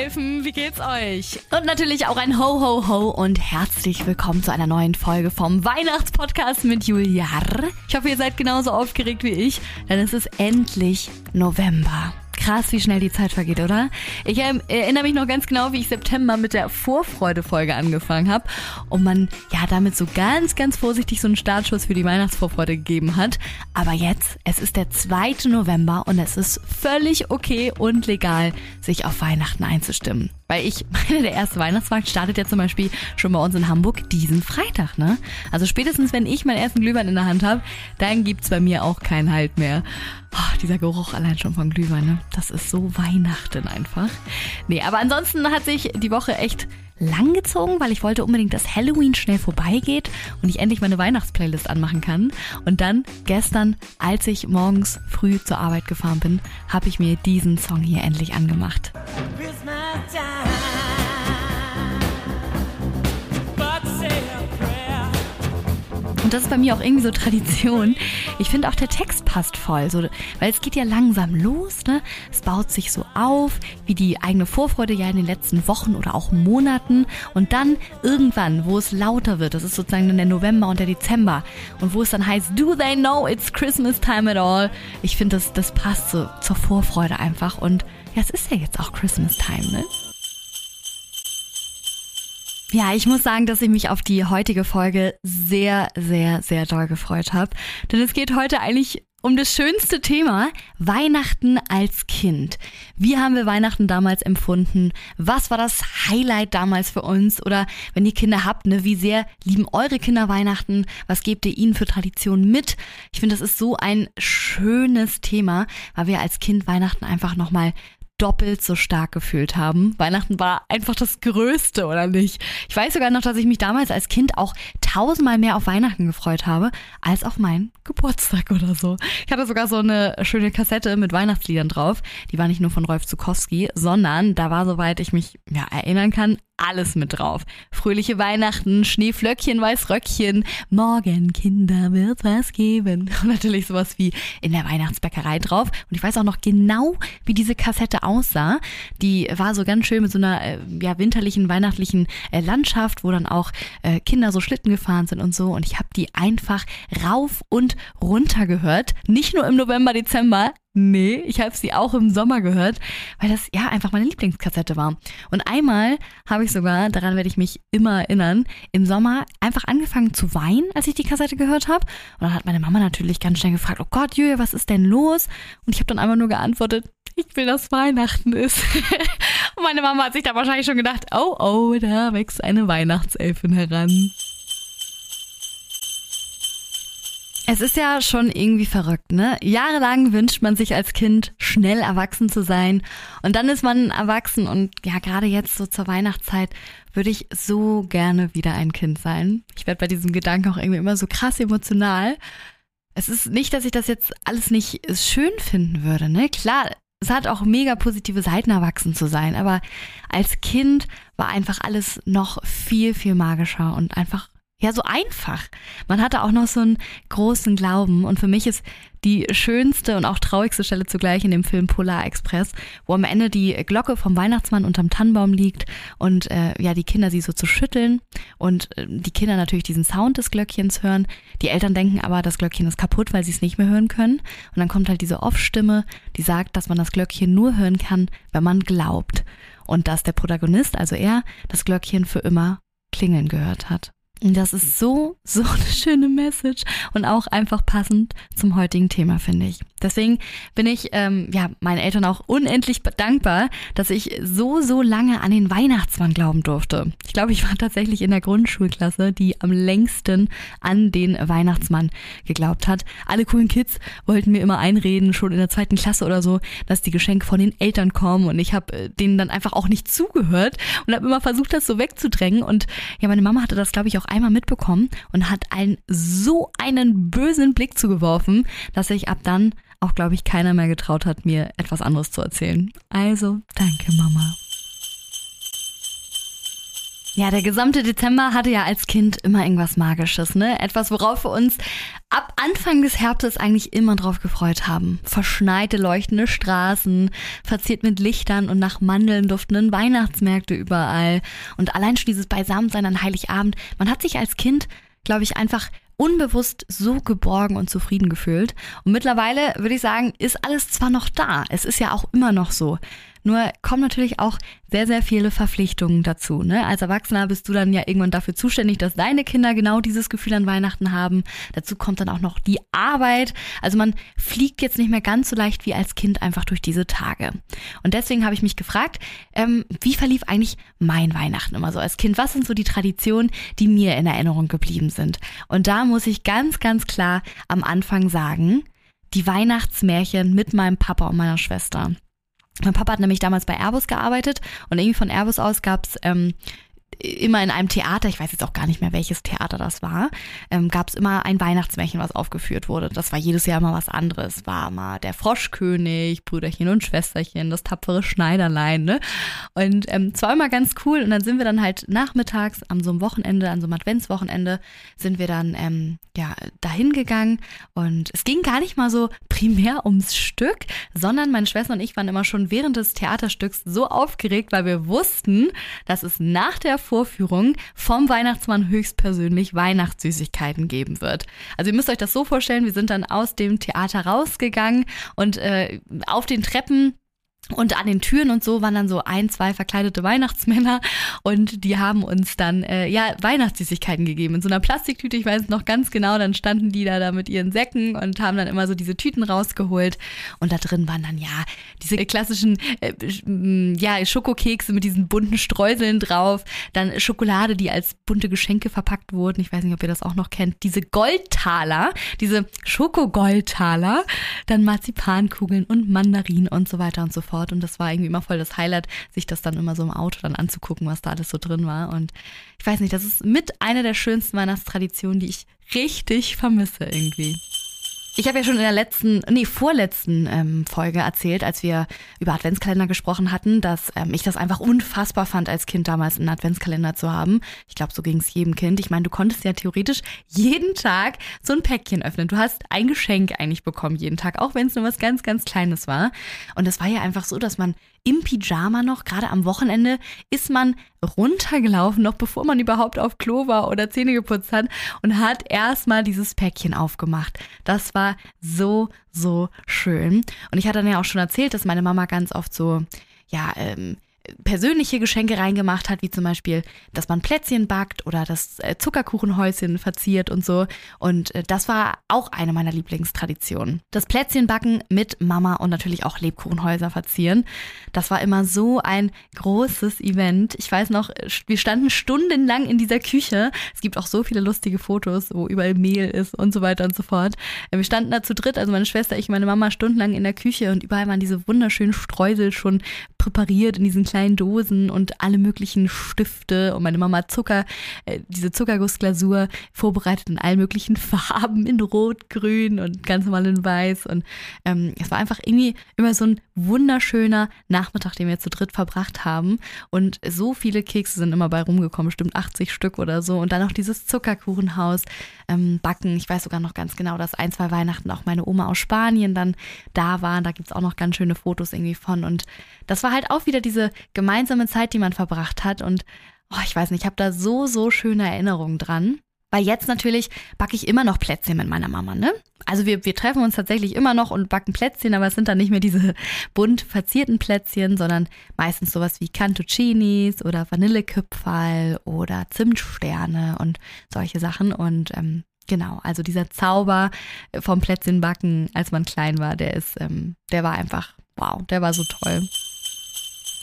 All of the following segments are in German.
Weihnachtselfen, wie geht's euch? Und natürlich auch ein Ho Ho Ho und herzlich willkommen zu einer neuen Folge vom Weihnachtspodcast mit Juliar. Ich hoffe, ihr seid genauso aufgeregt wie ich, denn es ist endlich November. Krass, wie schnell die Zeit vergeht, oder? Ich erinnere mich noch ganz genau, wie ich September mit der Vorfreude-Folge angefangen habe und man ja damit so ganz, ganz vorsichtig so einen Startschuss für die Weihnachtsvorfreude gegeben hat. Aber jetzt, es ist der 2. November und es ist völlig okay und legal, sich auf Weihnachten einzustimmen. Weil ich meine, der erste Weihnachtsmarkt startet ja zum Beispiel schon bei uns in Hamburg diesen Freitag, ne? Also spätestens, wenn ich meinen ersten Glühwein in der Hand habe, dann gibt's bei mir auch keinen Halt mehr. Oh, dieser Geruch allein schon von Glühwein, ne? Das ist so Weihnachten einfach. Nee, aber ansonsten hat sich die Woche echt lang gezogen, weil ich wollte unbedingt, dass Halloween schnell vorbeigeht und ich endlich meine Weihnachtsplaylist anmachen kann. Und dann gestern, als ich morgens früh zur Arbeit gefahren bin, habe ich mir diesen Song hier endlich angemacht. Und das ist bei mir auch irgendwie so Tradition. Ich finde auch der Text passt voll, so, weil es geht ja langsam los, ne? Es baut sich so auf, wie die eigene Vorfreude ja in den letzten Wochen oder auch Monaten. Und dann irgendwann, wo es lauter wird, das ist sozusagen der November und der Dezember, und wo es dann heißt, do they know it's Christmas time at all? Ich finde, das, das passt so zur Vorfreude einfach. Und ja, es ist ja jetzt auch Christmas time, ne? Ja, ich muss sagen, dass ich mich auf die heutige Folge sehr, sehr, sehr doll gefreut habe. Denn es geht heute eigentlich um das schönste Thema, Weihnachten als Kind. Wie haben wir Weihnachten damals empfunden? Was war das Highlight damals für uns? Oder wenn ihr Kinder habt, ne, wie sehr lieben eure Kinder Weihnachten? Was gebt ihr ihnen für Traditionen mit? Ich finde, das ist so ein schönes Thema, weil wir als Kind Weihnachten einfach nochmal doppelt so stark gefühlt haben. Weihnachten war einfach das Größte, oder nicht? Ich weiß sogar noch, dass ich mich damals als Kind auch tausendmal mehr auf Weihnachten gefreut habe, als auf meinen Geburtstag oder so. Ich hatte sogar so eine schöne Kassette mit Weihnachtsliedern drauf. Die war nicht nur von Rolf Zukowski, sondern da war, soweit ich mich ja, erinnern kann, alles mit drauf. Fröhliche Weihnachten, Schneeflöckchen, Weißröckchen, morgen Kinder wird was geben. Und natürlich sowas wie in der Weihnachtsbäckerei drauf. Und ich weiß auch noch genau, wie diese Kassette aussah. Die war so ganz schön mit so einer äh, ja, winterlichen, weihnachtlichen äh, Landschaft, wo dann auch äh, Kinder so Schlitten gefahren sind und so. Und ich habe die einfach rauf und runter gehört. Nicht nur im November, Dezember, Nee, ich habe sie auch im Sommer gehört, weil das ja einfach meine Lieblingskassette war. Und einmal habe ich sogar, daran werde ich mich immer erinnern, im Sommer einfach angefangen zu weinen, als ich die Kassette gehört habe. Und dann hat meine Mama natürlich ganz schnell gefragt, oh Gott, Julia, was ist denn los? Und ich habe dann einfach nur geantwortet, ich will, dass Weihnachten ist. Und meine Mama hat sich da wahrscheinlich schon gedacht, oh, oh, da wächst eine Weihnachtselfin heran. Es ist ja schon irgendwie verrückt, ne? Jahrelang wünscht man sich als Kind schnell erwachsen zu sein und dann ist man erwachsen und ja, gerade jetzt so zur Weihnachtszeit würde ich so gerne wieder ein Kind sein. Ich werde bei diesem Gedanken auch irgendwie immer so krass emotional. Es ist nicht, dass ich das jetzt alles nicht schön finden würde, ne? Klar, es hat auch mega positive Seiten, erwachsen zu sein, aber als Kind war einfach alles noch viel, viel magischer und einfach ja, so einfach. Man hatte auch noch so einen großen Glauben. Und für mich ist die schönste und auch traurigste Stelle zugleich in dem Film Polar Express, wo am Ende die Glocke vom Weihnachtsmann unterm Tannenbaum liegt und äh, ja, die Kinder sie so zu schütteln und äh, die Kinder natürlich diesen Sound des Glöckchens hören. Die Eltern denken aber, das Glöckchen ist kaputt, weil sie es nicht mehr hören können. Und dann kommt halt diese Off-Stimme, die sagt, dass man das Glöckchen nur hören kann, wenn man glaubt. Und dass der Protagonist, also er, das Glöckchen für immer klingeln gehört hat. Das ist so, so eine schöne Message und auch einfach passend zum heutigen Thema, finde ich. Deswegen bin ich ähm, ja meinen Eltern auch unendlich dankbar, dass ich so, so lange an den Weihnachtsmann glauben durfte. Ich glaube, ich war tatsächlich in der Grundschulklasse, die am längsten an den Weihnachtsmann geglaubt hat. Alle coolen Kids wollten mir immer einreden, schon in der zweiten Klasse oder so, dass die Geschenke von den Eltern kommen und ich habe äh, denen dann einfach auch nicht zugehört und habe immer versucht, das so wegzudrängen. Und ja, meine Mama hatte das, glaube ich, auch einmal mitbekommen und hat einen so einen bösen Blick zugeworfen, dass ich ab dann auch, glaube ich, keiner mehr getraut hat, mir etwas anderes zu erzählen. Also, danke, Mama. Ja, der gesamte Dezember hatte ja als Kind immer irgendwas Magisches, ne? Etwas, worauf wir uns ab Anfang des Herbstes eigentlich immer drauf gefreut haben. Verschneite, leuchtende Straßen, verziert mit Lichtern und nach Mandeln duftenden Weihnachtsmärkte überall. Und allein schon dieses Beisammensein an Heiligabend. Man hat sich als Kind, glaube ich, einfach unbewusst so geborgen und zufrieden gefühlt. Und mittlerweile würde ich sagen, ist alles zwar noch da. Es ist ja auch immer noch so. Nur kommen natürlich auch sehr, sehr viele Verpflichtungen dazu. Ne? Als Erwachsener bist du dann ja irgendwann dafür zuständig, dass deine Kinder genau dieses Gefühl an Weihnachten haben. Dazu kommt dann auch noch die Arbeit. Also man fliegt jetzt nicht mehr ganz so leicht wie als Kind einfach durch diese Tage. Und deswegen habe ich mich gefragt, ähm, wie verlief eigentlich mein Weihnachten immer so als Kind? Was sind so die Traditionen, die mir in Erinnerung geblieben sind? Und da muss ich ganz, ganz klar am Anfang sagen, die Weihnachtsmärchen mit meinem Papa und meiner Schwester. Mein Papa hat nämlich damals bei Airbus gearbeitet und irgendwie von Airbus aus gab's ähm, immer in einem Theater, ich weiß jetzt auch gar nicht mehr, welches Theater das war, ähm, gab es immer ein Weihnachtsmärchen, was aufgeführt wurde. Das war jedes Jahr immer was anderes. War mal der Froschkönig, Brüderchen und Schwesterchen, das tapfere Schneiderlein, ne? Und ähm, zwar immer ganz cool. Und dann sind wir dann halt nachmittags an so einem Wochenende, an so einem Adventswochenende, sind wir dann ähm, ja dahin gegangen. Und es ging gar nicht mal so primär ums Stück, sondern meine Schwester und ich waren immer schon während des Theaterstücks so aufgeregt, weil wir wussten, dass es nach der Vorführung vom Weihnachtsmann höchstpersönlich Weihnachtssüßigkeiten geben wird. Also ihr müsst euch das so vorstellen, wir sind dann aus dem Theater rausgegangen und äh, auf den Treppen und an den Türen und so waren dann so ein, zwei verkleidete Weihnachtsmänner und die haben uns dann äh, ja Weihnachtssüßigkeiten gegeben in so einer Plastiktüte. Ich weiß noch ganz genau. Dann standen die da, da mit ihren Säcken und haben dann immer so diese Tüten rausgeholt und da drin waren dann ja diese klassischen äh, ja Schokokekse mit diesen bunten Streuseln drauf, dann Schokolade, die als bunte Geschenke verpackt wurden. Ich weiß nicht, ob ihr das auch noch kennt. Diese Goldtaler, diese Schokogoldtaler, dann Marzipankugeln und Mandarinen und so weiter und so fort fort. Und das war irgendwie immer voll das Highlight, sich das dann immer so im Auto dann anzugucken, was da alles so drin war. Und ich weiß nicht, das ist mit einer der schönsten Weihnachtstraditionen, die ich richtig vermisse irgendwie. Ich habe ja schon in der letzten, nee, vorletzten ähm, Folge erzählt, als wir über Adventskalender gesprochen hatten, dass ähm, ich das einfach unfassbar fand, als Kind damals einen Adventskalender zu haben. Ich glaube, so ging es jedem Kind. Ich meine, du konntest ja theoretisch jeden Tag so ein Päckchen öffnen. Du hast ein Geschenk eigentlich bekommen jeden Tag, auch wenn es nur was ganz, ganz Kleines war. Und es war ja einfach so, dass man im Pyjama noch, gerade am Wochenende, ist man runtergelaufen, noch bevor man überhaupt auf Klo war oder Zähne geputzt hat und hat erstmal dieses Päckchen aufgemacht. Das war so, so schön. Und ich hatte dann ja auch schon erzählt, dass meine Mama ganz oft so, ja, ähm, persönliche Geschenke reingemacht hat, wie zum Beispiel, dass man Plätzchen backt oder das äh, Zuckerkuchenhäuschen verziert und so. Und äh, das war auch eine meiner Lieblingstraditionen. Das Plätzchenbacken mit Mama und natürlich auch Lebkuchenhäuser verzieren. Das war immer so ein großes Event. Ich weiß noch, wir standen stundenlang in dieser Küche. Es gibt auch so viele lustige Fotos, wo überall Mehl ist und so weiter und so fort. Äh, wir standen da zu dritt, also meine Schwester, ich, meine Mama stundenlang in der Küche und überall waren diese wunderschönen Streusel schon präpariert in diesen kleinen Dosen und alle möglichen Stifte und meine Mama Zucker, äh, diese Zuckergussglasur vorbereitet in allen möglichen Farben, in Rot, Grün und ganz normal in Weiß. Und ähm, es war einfach irgendwie immer so ein wunderschöner Nachmittag, den wir zu dritt verbracht haben. Und so viele Kekse sind immer bei rumgekommen, bestimmt 80 Stück oder so. Und dann noch dieses Zuckerkuchenhaus ähm, backen. Ich weiß sogar noch ganz genau, dass ein, zwei Weihnachten auch meine Oma aus Spanien dann da war. Da gibt es auch noch ganz schöne Fotos irgendwie von. Und das war halt auch wieder diese gemeinsame Zeit, die man verbracht hat. Und oh, ich weiß nicht, ich habe da so, so schöne Erinnerungen dran. Weil jetzt natürlich backe ich immer noch Plätzchen mit meiner Mama, ne? Also wir, wir treffen uns tatsächlich immer noch und backen Plätzchen, aber es sind dann nicht mehr diese bunt verzierten Plätzchen, sondern meistens sowas wie Cantuccinis oder Vanilleküpferl oder Zimtsterne und solche Sachen. Und ähm, genau, also dieser Zauber vom Plätzchenbacken, als man klein war, der ist, ähm, der war einfach, wow, der war so toll.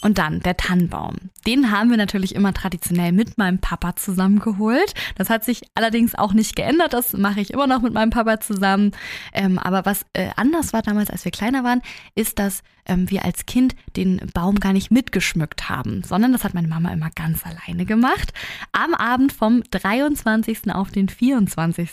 Und dann der Tannenbaum. Den haben wir natürlich immer traditionell mit meinem Papa zusammengeholt. Das hat sich allerdings auch nicht geändert. Das mache ich immer noch mit meinem Papa zusammen. Ähm, aber was äh, anders war damals, als wir kleiner waren, ist, dass ähm, wir als Kind den Baum gar nicht mitgeschmückt haben, sondern das hat meine Mama immer ganz alleine gemacht. Am Abend vom 23. auf den 24.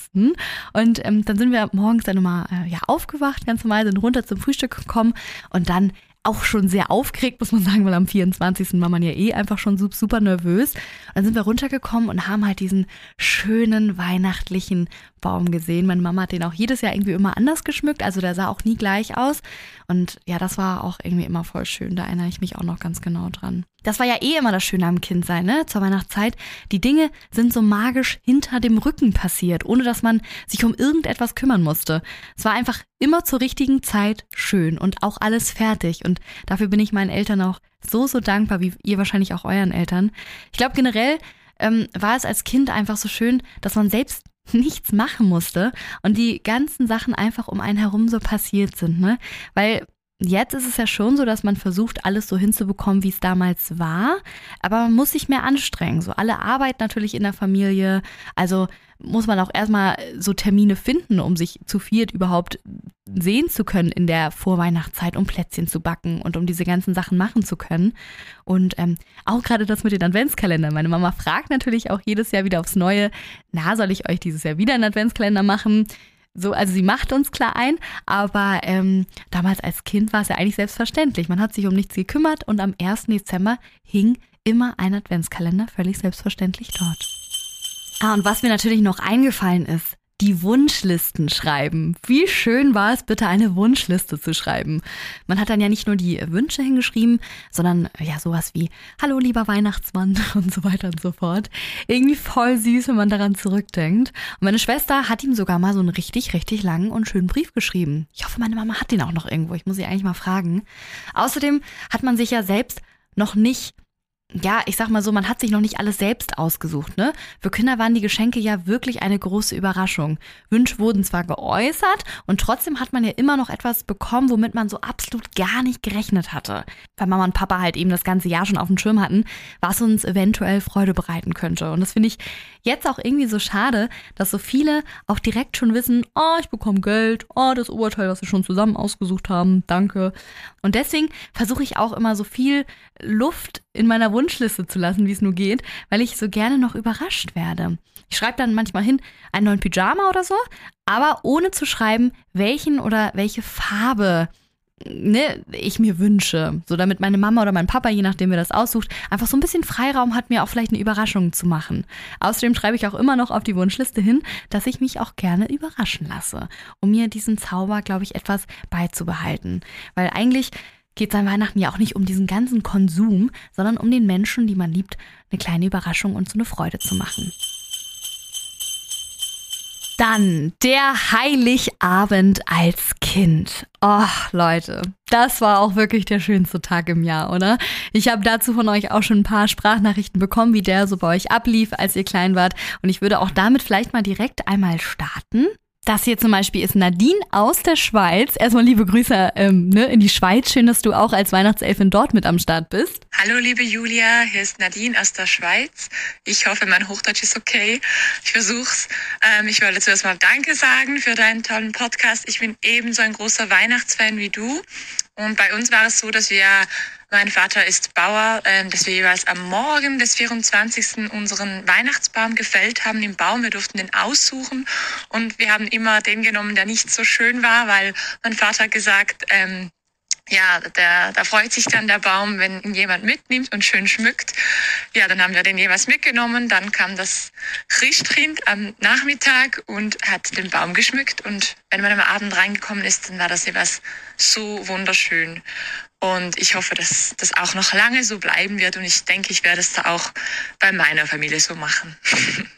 Und ähm, dann sind wir morgens dann immer äh, ja, aufgewacht, ganz normal, sind runter zum Frühstück gekommen und dann auch schon sehr aufgeregt, muss man sagen, weil am 24. war man ja eh einfach schon super nervös. Und dann sind wir runtergekommen und haben halt diesen schönen weihnachtlichen Baum gesehen. Meine Mama hat den auch jedes Jahr irgendwie immer anders geschmückt, also der sah auch nie gleich aus. Und ja, das war auch irgendwie immer voll schön. Da erinnere ich mich auch noch ganz genau dran. Das war ja eh immer das Schöne am Kindsein, ne? Zur Weihnachtszeit. Die Dinge sind so magisch hinter dem Rücken passiert, ohne dass man sich um irgendetwas kümmern musste. Es war einfach immer zur richtigen Zeit schön und auch alles fertig. Und dafür bin ich meinen Eltern auch so, so dankbar, wie ihr wahrscheinlich auch euren Eltern. Ich glaube, generell ähm, war es als Kind einfach so schön, dass man selbst nichts machen musste und die ganzen Sachen einfach um einen herum so passiert sind, ne? Weil Jetzt ist es ja schon so, dass man versucht, alles so hinzubekommen, wie es damals war, aber man muss sich mehr anstrengen. So alle arbeiten natürlich in der Familie, also muss man auch erstmal so Termine finden, um sich zu viert überhaupt sehen zu können in der Vorweihnachtszeit, um Plätzchen zu backen und um diese ganzen Sachen machen zu können. Und ähm, auch gerade das mit den Adventskalendern. Meine Mama fragt natürlich auch jedes Jahr wieder aufs Neue, na, soll ich euch dieses Jahr wieder einen Adventskalender machen? So, also sie macht uns klar ein, aber ähm, damals als Kind war es ja eigentlich selbstverständlich. Man hat sich um nichts gekümmert und am 1. Dezember hing immer ein Adventskalender völlig selbstverständlich dort. Ah, und was mir natürlich noch eingefallen ist, die Wunschlisten schreiben. Wie schön war es bitte, eine Wunschliste zu schreiben. Man hat dann ja nicht nur die Wünsche hingeschrieben, sondern ja sowas wie Hallo lieber Weihnachtsmann und so weiter und so fort. Irgendwie voll süß, wenn man daran zurückdenkt. Und meine Schwester hat ihm sogar mal so einen richtig, richtig langen und schönen Brief geschrieben. Ich hoffe, meine Mama hat den auch noch irgendwo. Ich muss sie eigentlich mal fragen. Außerdem hat man sich ja selbst noch nicht ja, ich sag mal so, man hat sich noch nicht alles selbst ausgesucht, ne? Für Kinder waren die Geschenke ja wirklich eine große Überraschung. Wünsche wurden zwar geäußert und trotzdem hat man ja immer noch etwas bekommen, womit man so absolut gar nicht gerechnet hatte. Weil Mama und Papa halt eben das ganze Jahr schon auf dem Schirm hatten, was uns eventuell Freude bereiten könnte. Und das finde ich jetzt auch irgendwie so schade, dass so viele auch direkt schon wissen, oh, ich bekomme Geld, oh, das Oberteil, was wir schon zusammen ausgesucht haben, danke. Und deswegen versuche ich auch immer so viel Luft in meiner Wunschliste zu lassen, wie es nur geht, weil ich so gerne noch überrascht werde. Ich schreibe dann manchmal hin einen neuen Pyjama oder so, aber ohne zu schreiben, welchen oder welche Farbe ne, ich mir wünsche. So damit meine Mama oder mein Papa, je nachdem wer das aussucht, einfach so ein bisschen Freiraum hat, mir auch vielleicht eine Überraschung zu machen. Außerdem schreibe ich auch immer noch auf die Wunschliste hin, dass ich mich auch gerne überraschen lasse, um mir diesen Zauber, glaube ich, etwas beizubehalten. Weil eigentlich geht es an Weihnachten ja auch nicht um diesen ganzen Konsum, sondern um den Menschen, die man liebt, eine kleine Überraschung und so eine Freude zu machen. Dann der Heiligabend als Kind. Oh, Leute, das war auch wirklich der schönste Tag im Jahr, oder? Ich habe dazu von euch auch schon ein paar Sprachnachrichten bekommen, wie der so bei euch ablief, als ihr klein wart. Und ich würde auch damit vielleicht mal direkt einmal starten. Das hier zum Beispiel ist Nadine aus der Schweiz. Erstmal liebe Grüße ähm, ne, in die Schweiz. Schön, dass du auch als Weihnachtselfin dort mit am Start bist. Hallo liebe Julia, hier ist Nadine aus der Schweiz. Ich hoffe, mein Hochdeutsch ist okay. Ich versuch's. Ähm, ich wollte zuerst mal Danke sagen für deinen tollen Podcast. Ich bin ebenso ein großer Weihnachtsfan wie du. Und bei uns war es so, dass wir mein Vater ist Bauer, äh, dass wir jeweils am Morgen des 24. unseren Weihnachtsbaum gefällt haben im Baum. Wir durften den aussuchen und wir haben immer den genommen, der nicht so schön war, weil mein Vater gesagt, ähm, ja, da freut sich dann der Baum, wenn ihn jemand mitnimmt und schön schmückt. Ja, dann haben wir den jeweils mitgenommen. Dann kam das Christkind am Nachmittag und hat den Baum geschmückt. Und wenn man am Abend reingekommen ist, dann war das jeweils so wunderschön. Und ich hoffe, dass das auch noch lange so bleiben wird. Und ich denke, ich werde es da auch bei meiner Familie so machen.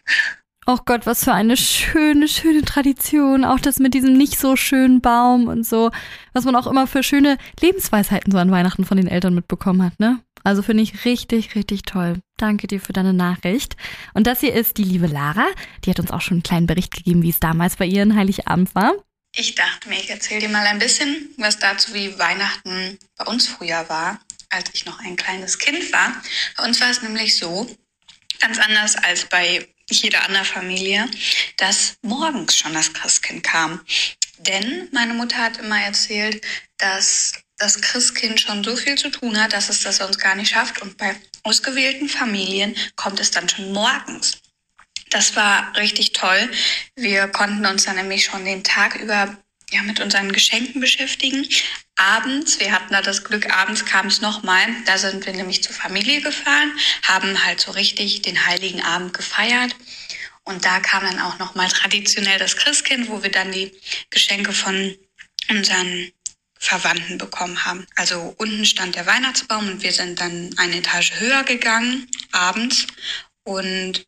Oh Gott, was für eine schöne, schöne Tradition. Auch das mit diesem nicht so schönen Baum und so, was man auch immer für schöne Lebensweisheiten so an Weihnachten von den Eltern mitbekommen hat, ne? Also finde ich richtig, richtig toll. Danke dir für deine Nachricht. Und das hier ist die liebe Lara. Die hat uns auch schon einen kleinen Bericht gegeben, wie es damals bei ihren Heiligabend war. Ich dachte mir, ich erzähle dir mal ein bisschen was dazu, wie Weihnachten bei uns früher war, als ich noch ein kleines Kind war. Bei uns war es nämlich so, ganz anders als bei jeder anderen Familie, dass morgens schon das Christkind kam. Denn meine Mutter hat immer erzählt, dass das Christkind schon so viel zu tun hat, dass es das sonst gar nicht schafft. Und bei ausgewählten Familien kommt es dann schon morgens. Das war richtig toll. Wir konnten uns dann nämlich schon den Tag über ja, mit unseren Geschenken beschäftigen. Abends, wir hatten da das Glück, abends kam es nochmal. Da sind wir nämlich zur Familie gefahren, haben halt so richtig den Heiligen Abend gefeiert. Und da kam dann auch nochmal traditionell das Christkind, wo wir dann die Geschenke von unseren Verwandten bekommen haben. Also unten stand der Weihnachtsbaum und wir sind dann eine Etage höher gegangen abends und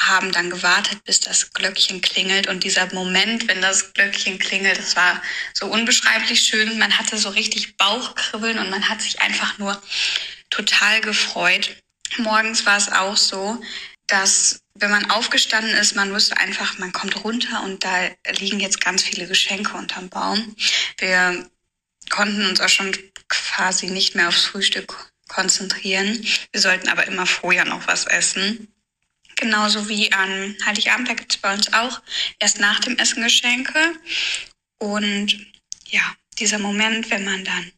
haben dann gewartet, bis das Glöckchen klingelt. Und dieser Moment, wenn das Glöckchen klingelt, das war so unbeschreiblich schön. Man hatte so richtig Bauchkribbeln und man hat sich einfach nur total gefreut. Morgens war es auch so, dass wenn man aufgestanden ist, man wusste einfach, man kommt runter und da liegen jetzt ganz viele Geschenke unterm Baum. Wir konnten uns auch schon quasi nicht mehr aufs Frühstück konzentrieren. Wir sollten aber immer vorher noch was essen. Genauso wie an Heiligabend, da gibt es bei uns auch erst nach dem Essen Geschenke. Und ja, dieser Moment, wenn man dann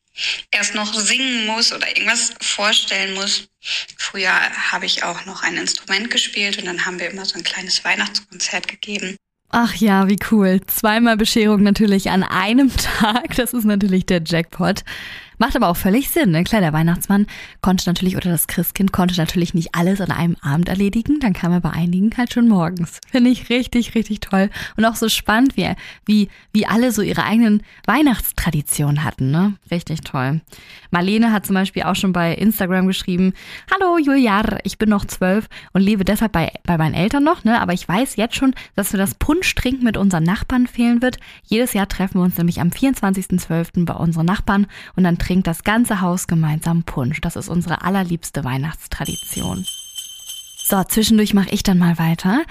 erst noch singen muss oder irgendwas vorstellen muss. Früher habe ich auch noch ein Instrument gespielt und dann haben wir immer so ein kleines Weihnachtskonzert gegeben. Ach ja, wie cool. Zweimal Bescherung natürlich an einem Tag. Das ist natürlich der Jackpot. Macht aber auch völlig Sinn, ne? Klar, der Weihnachtsmann konnte natürlich, oder das Christkind konnte natürlich nicht alles an einem Abend erledigen. Dann kam er bei einigen halt schon morgens. Finde ich richtig, richtig toll. Und auch so spannend, wie, wie, wie alle so ihre eigenen Weihnachtstraditionen hatten, ne? Richtig toll. Marlene hat zum Beispiel auch schon bei Instagram geschrieben, Hallo Juliar, ich bin noch zwölf und lebe deshalb bei, bei meinen Eltern noch, ne? Aber ich weiß jetzt schon, dass mir das Punschtrinken mit unseren Nachbarn fehlen wird. Jedes Jahr treffen wir uns nämlich am 24.12. bei unseren Nachbarn und dann trinken trinkt das ganze Haus gemeinsam Punsch. Das ist unsere allerliebste Weihnachtstradition. So, zwischendurch mache ich dann mal weiter.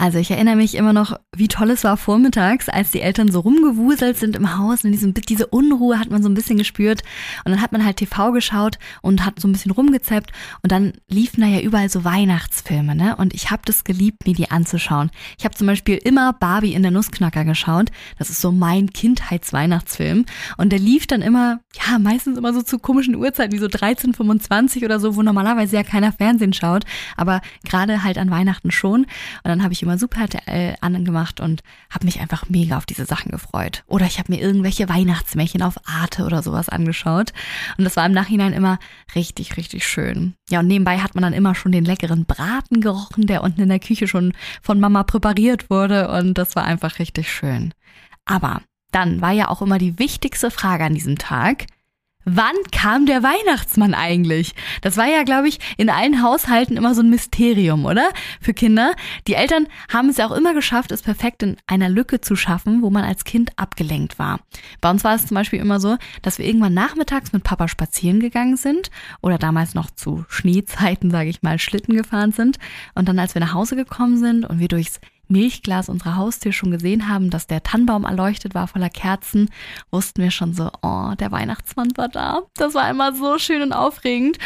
Also ich erinnere mich immer noch, wie toll es war vormittags, als die Eltern so rumgewuselt sind im Haus und diesen, diese Unruhe hat man so ein bisschen gespürt und dann hat man halt TV geschaut und hat so ein bisschen rumgezappt und dann liefen da ja überall so Weihnachtsfilme, ne? Und ich habe das geliebt, mir die anzuschauen. Ich habe zum Beispiel immer Barbie in der Nussknacker geschaut. Das ist so mein Kindheitsweihnachtsfilm und der lief dann immer, ja, meistens immer so zu komischen Uhrzeiten wie so 13:25 oder so, wo normalerweise ja keiner Fernsehen schaut, aber gerade halt an Weihnachten schon. Und dann habe ich immer immer super RTL angemacht und habe mich einfach mega auf diese Sachen gefreut. Oder ich habe mir irgendwelche Weihnachtsmärchen auf Arte oder sowas angeschaut. Und das war im Nachhinein immer richtig, richtig schön. Ja, und nebenbei hat man dann immer schon den leckeren Braten gerochen, der unten in der Küche schon von Mama präpariert wurde. Und das war einfach richtig schön. Aber dann war ja auch immer die wichtigste Frage an diesem Tag, Wann kam der Weihnachtsmann eigentlich? Das war ja, glaube ich, in allen Haushalten immer so ein Mysterium, oder? Für Kinder. Die Eltern haben es ja auch immer geschafft, es perfekt in einer Lücke zu schaffen, wo man als Kind abgelenkt war. Bei uns war es zum Beispiel immer so, dass wir irgendwann nachmittags mit Papa spazieren gegangen sind oder damals noch zu Schneezeiten, sage ich mal, Schlitten gefahren sind. Und dann, als wir nach Hause gekommen sind und wir durchs Milchglas unserer Haustür schon gesehen haben, dass der Tannenbaum erleuchtet war voller Kerzen, wussten wir schon so, oh, der Weihnachtsmann war da. Das war immer so schön und aufregend.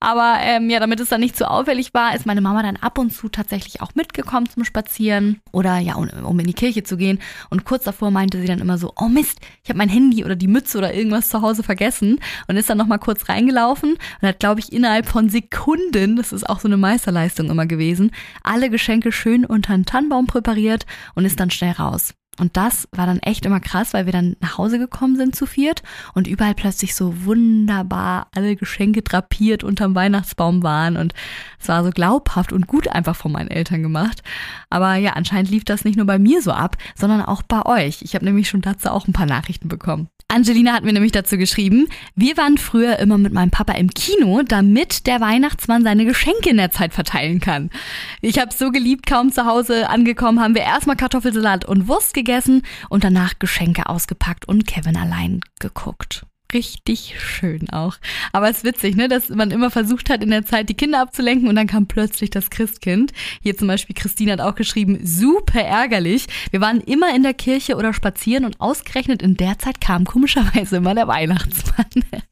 Aber ähm, ja, damit es dann nicht zu auffällig war, ist meine Mama dann ab und zu tatsächlich auch mitgekommen zum Spazieren oder ja, um, um in die Kirche zu gehen. Und kurz davor meinte sie dann immer so, oh Mist, ich habe mein Handy oder die Mütze oder irgendwas zu Hause vergessen und ist dann nochmal kurz reingelaufen und hat, glaube ich, innerhalb von Sekunden, das ist auch so eine Meisterleistung immer gewesen, alle Geschenke schön unter den Tannenbaum präpariert und ist dann schnell raus. Und das war dann echt immer krass, weil wir dann nach Hause gekommen sind zu viert und überall plötzlich so wunderbar alle Geschenke drapiert unterm Weihnachtsbaum waren. Und es war so glaubhaft und gut einfach von meinen Eltern gemacht. Aber ja, anscheinend lief das nicht nur bei mir so ab, sondern auch bei euch. Ich habe nämlich schon dazu auch ein paar Nachrichten bekommen. Angelina hat mir nämlich dazu geschrieben, wir waren früher immer mit meinem Papa im Kino, damit der Weihnachtsmann seine Geschenke in der Zeit verteilen kann. Ich habe so geliebt, kaum zu Hause angekommen, haben wir erstmal Kartoffelsalat und Wurst gegessen und danach Geschenke ausgepackt und Kevin allein geguckt richtig schön auch. Aber es ist witzig, ne, dass man immer versucht hat, in der Zeit die Kinder abzulenken und dann kam plötzlich das Christkind. Hier zum Beispiel Christine hat auch geschrieben, super ärgerlich. Wir waren immer in der Kirche oder spazieren und ausgerechnet in der Zeit kam komischerweise immer der Weihnachtsmann.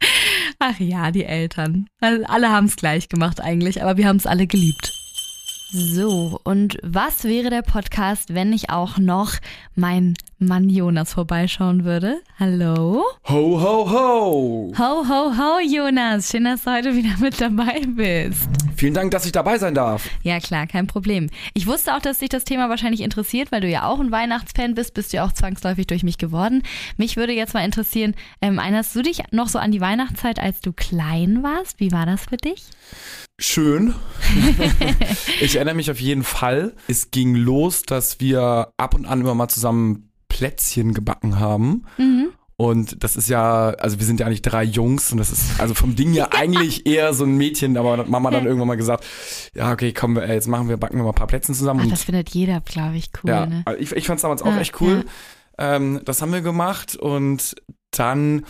Ach ja, die Eltern. Alle haben es gleich gemacht eigentlich, aber wir haben es alle geliebt. So, und was wäre der Podcast, wenn ich auch noch mein Mann Jonas vorbeischauen würde? Hallo? Ho, ho, ho! Ho, ho, ho, Jonas. Schön, dass du heute wieder mit dabei bist. Vielen Dank, dass ich dabei sein darf. Ja, klar, kein Problem. Ich wusste auch, dass dich das Thema wahrscheinlich interessiert, weil du ja auch ein Weihnachtsfan bist, bist du ja auch zwangsläufig durch mich geworden. Mich würde jetzt mal interessieren, ähm, erinnerst du dich noch so an die Weihnachtszeit, als du klein warst? Wie war das für dich? Schön. ich erinnere mich auf jeden Fall. Es ging los, dass wir ab und an immer mal zusammen Plätzchen gebacken haben. Mhm. Und das ist ja, also wir sind ja eigentlich drei Jungs und das ist also vom Ding ja eigentlich eher so ein Mädchen, aber hat Mama dann irgendwann mal gesagt, ja, okay, komm, ey, jetzt machen wir, backen wir mal ein paar Plätzchen zusammen. Ach, und das findet jeder, glaube ich, cool. ja, Ne? also ich, ich fand es damals auch Ja, echt cool. Ähm, das haben wir gemacht und dann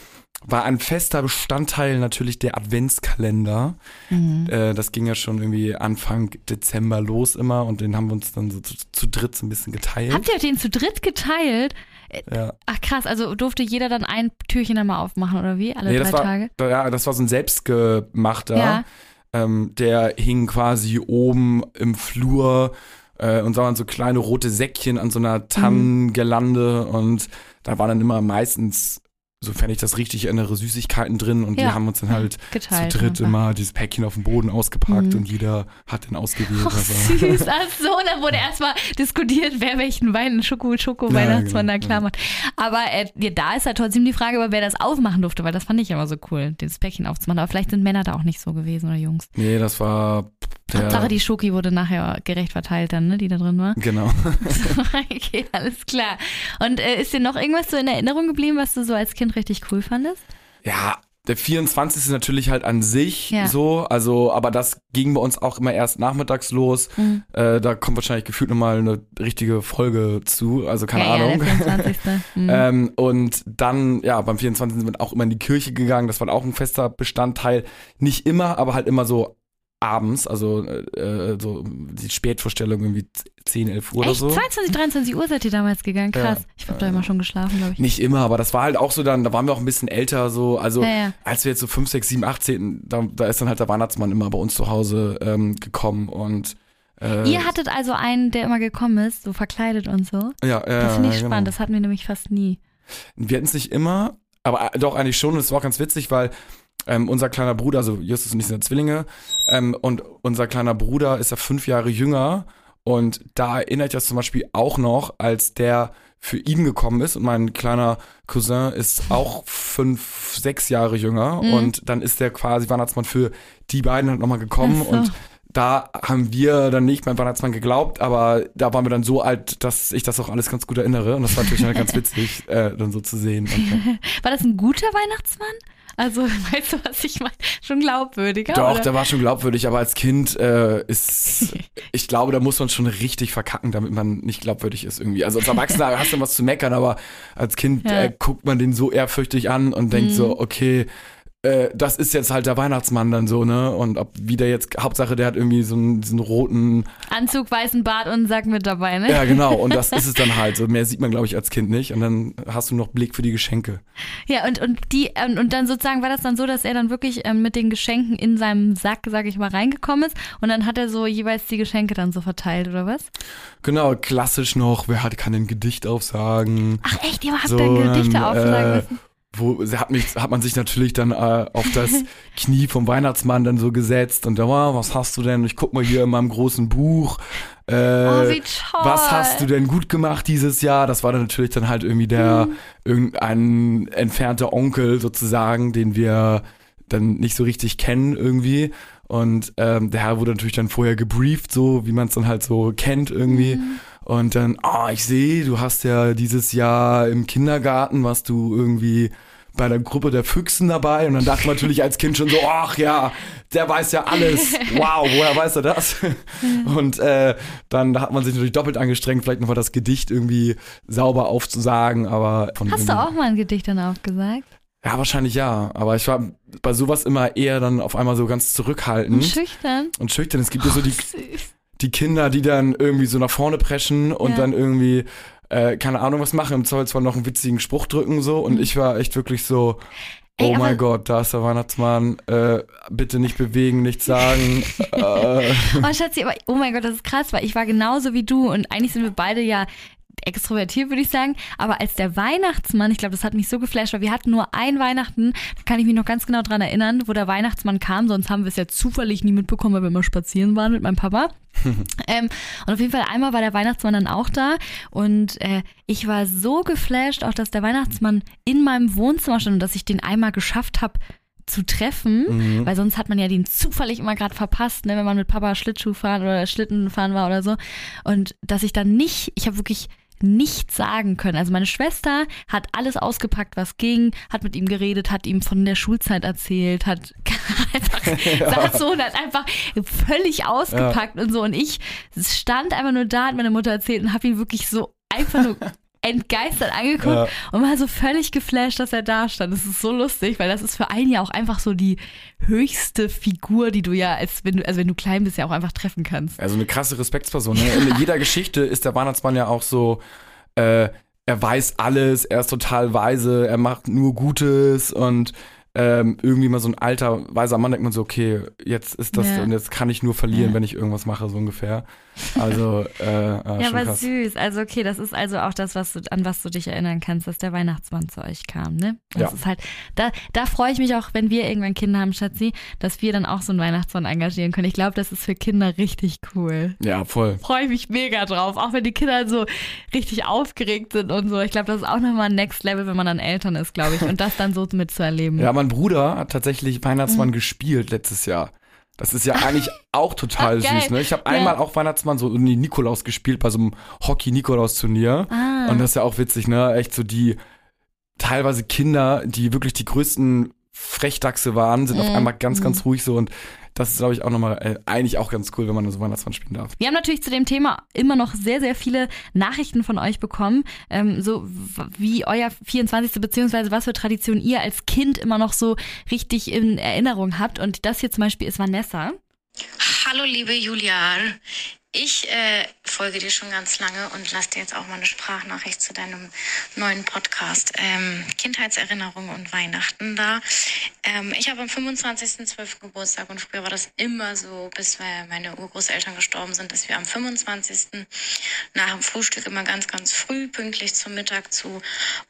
war ein fester Bestandteil natürlich der Adventskalender. Mhm. Äh, das ging ja schon irgendwie Anfang Dezember los immer und den haben wir uns dann so zu, zu dritt so ein bisschen geteilt. Habt ihr den zu dritt geteilt? ja. Ach krass, also durfte jeder dann ein Türchen einmal aufmachen oder wie? Alle Nee, drei war, Tage? ja, das war so ein selbstgemachter. Ja. Ähm, der hing quasi oben im Flur äh, und da waren so kleine rote Säckchen an so einer Tannengelande und da waren dann immer meistens, sofern ich das richtig erinnere, Süßigkeiten drin und Ja. die haben uns dann halt Geteilt. zu dritt einfach. immer dieses Päckchen auf dem Boden ausgepackt Mhm. und jeder hat den ausgewählt. Er- süß. Ach so, da wurde erstmal diskutiert, wer welchen Wein, Schoko, Schoko, Ja, Weihnachtsmann da genau, klar ja. macht. Aber äh, da ist halt trotzdem die Frage, wer das aufmachen durfte, weil das fand ich immer so cool, dieses Päckchen aufzumachen. Aber vielleicht sind Männer da auch nicht so gewesen oder Jungs. Nee, das war der. Hauptsache die Schoki wurde nachher gerecht verteilt dann, ne, die da drin war. Genau. okay, alles klar. Und äh, ist dir noch irgendwas so in Erinnerung geblieben, was du so als Kind richtig cool fandest? Ja, der 24. ist natürlich halt an sich Ja. so, also, aber das ging bei uns auch immer erst nachmittags los. Mhm. Äh, da kommt wahrscheinlich gefühlt nochmal eine richtige Folge zu, also keine ja, Ahnung. Ja, der 24. Mhm. Ähm, und dann, ja, beim 24. sind wir auch immer in die Kirche gegangen. Das war auch ein fester Bestandteil. Nicht immer, aber halt immer so abends, also äh, so die Spätvorstellung irgendwie 10, 11 Uhr oder Echt? so. 22, 23 Uhr seid ihr damals gegangen? Krass. Ja. ich hab da immer schon geschlafen, glaube ich. Nicht immer, aber das war halt auch so dann, da waren wir auch ein bisschen älter so, also Ja, ja. als wir jetzt so 5, 6, 7, 8, 10, da, da ist dann halt der Weihnachtsmann immer bei uns zu Hause ähm, gekommen und äh, Ihr hattet also einen, der immer gekommen ist, so verkleidet und so. ja, ja, Das finde ich ja, spannend, genau. das hatten wir nämlich fast nie. Wir hatten es nicht immer, aber äh, doch eigentlich schon. Und es war auch ganz witzig, weil ähm, unser kleiner Bruder, also Justus und ich sind ja Zwillinge, ähm, und unser kleiner Bruder ist ja fünf Jahre jünger. Und da erinnere ich das zum Beispiel auch noch, als der für ihn gekommen ist und mein kleiner Cousin ist auch fünf, sechs Jahre jünger Mhm. und dann ist der quasi Weihnachtsmann für die beiden halt nochmal gekommen so. und da haben wir dann nicht beim Weihnachtsmann geglaubt, aber da waren wir dann so alt, dass ich das auch alles ganz gut erinnere und das war natürlich halt ganz witzig, äh, dann so zu sehen. Ja. War das ein guter Weihnachtsmann? Also, weißt du, was ich meine? Schon glaubwürdiger? Doch, oder? der war schon glaubwürdig, aber als Kind äh, ist, ich glaube, da muss man schon richtig verkacken, damit man nicht glaubwürdig ist irgendwie. Also als Erwachsener hast du was zu meckern, aber als Kind Ja. äh, guckt man den so ehrfürchtig an und denkt Mhm. so, okay, äh, das ist jetzt halt der Weihnachtsmann dann so, ne? Und ob wie der jetzt, Hauptsache der hat irgendwie so einen, diesen roten, Anzug, weißen Bart und einen Sack mit dabei, ne? ja genau, und das ist es dann halt. So mehr sieht man, glaube ich, als Kind nicht. Und dann hast du noch Blick für die Geschenke. Ja, und, und die, ähm, und dann sozusagen war das dann so, dass er dann wirklich ähm, mit den Geschenken in seinem Sack, sag ich mal, reingekommen ist und dann hat er so jeweils die Geschenke dann so verteilt, oder was? Genau, klassisch noch, wer hat, kann ein Gedicht aufsagen. Ach echt, ihr habt So, dann Gedichte dann, aufsagen äh, müssen? Wo hat, mich, hat man sich natürlich dann äh, auf das Knie vom Weihnachtsmann dann so gesetzt und da war, was hast du denn? Ich guck mal hier in meinem großen Buch. Äh, Oh, was hast du denn gut gemacht dieses Jahr? Das war dann natürlich dann halt irgendwie der Mhm. irgendein entfernter Onkel sozusagen, den wir dann nicht so richtig kennen irgendwie. Und ähm, der Herr wurde natürlich dann vorher gebrieft, so wie man es dann halt so kennt irgendwie. Mhm. Und dann, ah, ich sehe, du hast ja dieses Jahr im Kindergarten, warst du irgendwie bei der Gruppe der Füchsen dabei. Und dann dachte man natürlich als Kind schon so, ach ja, der weiß ja alles. Wow, woher weiß er das? Und äh, dann hat man sich natürlich doppelt angestrengt, vielleicht nochmal das Gedicht irgendwie sauber aufzusagen. Aber von Hast du auch mal ein Gedicht dann aufgesagt? Ja, wahrscheinlich ja. Aber ich war bei sowas immer eher dann auf einmal so ganz Und zurückhaltend schüchtern? und schüchtern. Es gibt ja so die, Süß. Die Kinder, die dann irgendwie so nach vorne preschen und Ja. dann irgendwie, äh, keine Ahnung, was machen, im Zweifelsfall noch einen witzigen Spruch drücken so. Und Mhm. ich war echt wirklich so, Ey, oh mein Gott, da ist der Weihnachtsmann. Äh, bitte nicht bewegen, nichts sagen. äh, Oh, Schatzi, aber oh mein Gott, das ist krass, weil ich war genauso wie du und eigentlich sind wir beide ja extrovertiert, würde ich sagen. Aber als der Weihnachtsmann, ich glaube, das hat mich so geflasht, weil wir hatten nur ein Weihnachten, da kann ich mich noch ganz genau dran erinnern, wo der Weihnachtsmann kam, sonst haben wir es ja zufällig nie mitbekommen, weil wir immer spazieren waren mit meinem Papa. ähm, und auf jeden Fall einmal war der Weihnachtsmann dann auch da und äh, ich war so geflasht, auch dass der Weihnachtsmann in meinem Wohnzimmer stand und dass ich den einmal geschafft habe zu treffen, Mhm. weil sonst hat man ja den zufällig immer gerade verpasst, ne, wenn man mit Papa Schlittschuh fahren oder Schlitten fahren war oder so. Und dass ich dann nicht, ich habe wirklich nichts sagen können. Also meine Schwester hat alles ausgepackt, was ging, hat mit ihm geredet, hat ihm von der Schulzeit erzählt, hat einfach saß so und hat einfach völlig ausgepackt und so. Und ich stand einfach nur da, hat meine Mutter erzählt und habe ihn wirklich so einfach nur entgeistert angeguckt Ja. und war so völlig geflasht, dass er da stand. Das ist so lustig, weil das ist für einen ja auch einfach so die höchste Figur, die du ja, als wenn du, also wenn du klein bist, ja auch einfach treffen kannst. Also eine krasse Respektsperson. Ne? In jeder Geschichte ist der Weihnachtsmann ja auch so, äh, er weiß alles, er ist total weise, er macht nur Gutes und ähm, irgendwie mal so ein alter, weiser Mann denkt man so, okay, jetzt ist das Ja. und jetzt kann ich nur verlieren, Ja. wenn ich irgendwas mache, so ungefähr. Also, äh, äh, Ja, aber krass. süß. Also okay, das ist also auch das, was du, an was du dich erinnern kannst, dass der Weihnachtsmann zu euch kam, ne? Das Ja. ist halt, da, da freue ich mich auch, wenn wir irgendwann Kinder haben, Schatzi, dass wir dann auch so einen Weihnachtsmann engagieren können. Ich glaube, das ist für Kinder richtig cool. Ja, voll. Freue ich mich mega drauf, auch wenn die Kinder so richtig aufgeregt sind und so. Ich glaube, das ist auch nochmal ein Next Level, wenn man dann Eltern ist, glaube ich. Und das dann so mitzuerleben. Ja, mein Bruder hat tatsächlich Weihnachtsmann Mhm. gespielt letztes Jahr. Das ist ja eigentlich auch total Ach, süß, ne? Ich habe Ja. einmal auch Weihnachtsmann so nee, Nikolaus gespielt bei so einem Hockey-Nikolaus-Turnier. Ah. Und das ist ja auch witzig, ne? Echt so die teilweise Kinder, die wirklich die größten Frechdachse waren, sind auf Mhm. einmal ganz, ganz ruhig so. Und das ist, glaube ich, auch nochmal äh, eigentlich auch ganz cool, wenn man so Weihnachtsmann spielen darf. Wir haben natürlich zu dem Thema immer noch sehr, sehr viele Nachrichten von euch bekommen, ähm, so wie euer 24. beziehungsweise was für Tradition ihr als Kind immer noch so richtig in Erinnerung habt. Und das hier zum Beispiel ist Vanessa. Hallo liebe Julia, ich äh, folge dir schon ganz lange und lass dir jetzt auch mal eine Sprachnachricht zu deinem neuen Podcast ähm, Kindheitserinnerungen und Weihnachten da. Ähm, ich habe am 25.12. Geburtstag und früher war das immer so, bis meine Urgroßeltern gestorben sind, dass wir am 25. nach dem Frühstück immer ganz, ganz früh pünktlich zum Mittag zu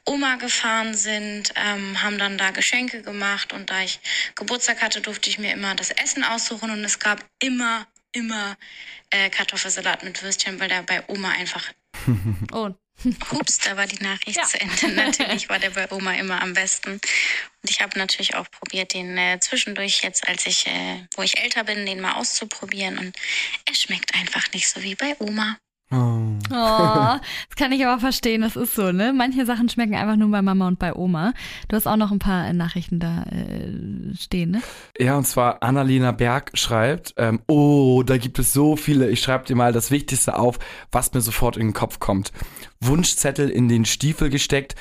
Oma gefahren sind, ähm, haben dann da Geschenke gemacht und da ich Geburtstag hatte, durfte ich mir immer das Essen aussuchen und es gab immer, immer äh, Kartoffelsalat mit Würstchen, weil der bei Oma einfach Oh, Ups, da war die Nachricht Ja. zu Ende. Natürlich war der bei Oma immer am besten. Und ich habe natürlich auch probiert, den äh, zwischendurch jetzt, als ich, äh, wo ich älter bin, den mal auszuprobieren. Und er schmeckt einfach nicht so wie bei Oma. Oh. oh, das kann ich aber verstehen, das ist so, ne? Manche Sachen schmecken einfach nur bei Mama und bei Oma. Du hast auch noch ein paar äh, Nachrichten da äh, stehen, ne? Ja, und zwar Annalena Berg schreibt, ähm, oh, da gibt es so viele. Ich schreibe dir mal das Wichtigste auf, was mir sofort in den Kopf kommt. Wunschzettel in den Stiefel gesteckt,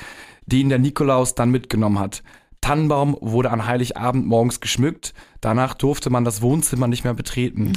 den der Nikolaus dann mitgenommen hat. Tannenbaum wurde an Heiligabend morgens geschmückt. Danach durfte man das Wohnzimmer nicht mehr betreten.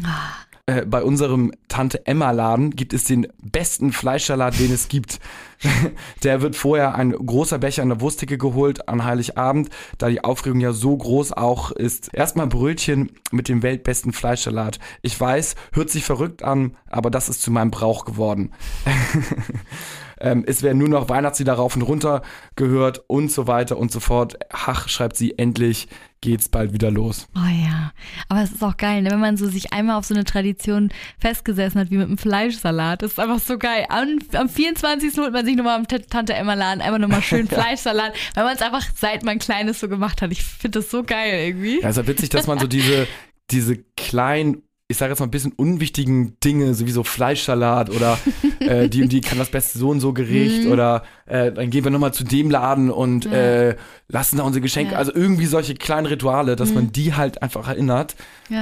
Äh, bei unserem Tante Emma Laden gibt es den besten Fleischsalat, den es gibt. Der wird vorher ein großer Becher in der Wursttheke geholt an Heiligabend, da die Aufregung ja so groß auch ist. Erstmal Brötchen mit dem weltbesten Fleischsalat. Ich weiß, hört sich verrückt an, aber das ist zu meinem Brauch geworden. ähm, es werden nur noch Weihnachtslieder rauf und runter gehört und so weiter und so fort. Ach, schreibt sie, endlich geht's bald wieder los. Oh ja, aber es ist auch geil, ne? wenn man so sich einmal auf so eine Tradition festgesessen hat, wie mit einem Fleischsalat. Das ist einfach so geil. Am, am 24. holt man sich nochmal am Tante Emma Laden einfach nochmal schön Fleischsalat, weil man es einfach seit man klein ist so gemacht hat. Ich finde das so geil irgendwie. Ja, ist ja witzig, dass man so diese, diese kleinen, ich sage jetzt mal ein bisschen unwichtigen Dinge, so wie so Fleischsalat oder äh, die und die kann das beste so und so Gericht Mhm. oder äh, dann gehen wir nochmal zu dem Laden und äh, lassen da unsere Geschenke. Also irgendwie solche kleinen Rituale, dass Mhm. man die halt einfach erinnert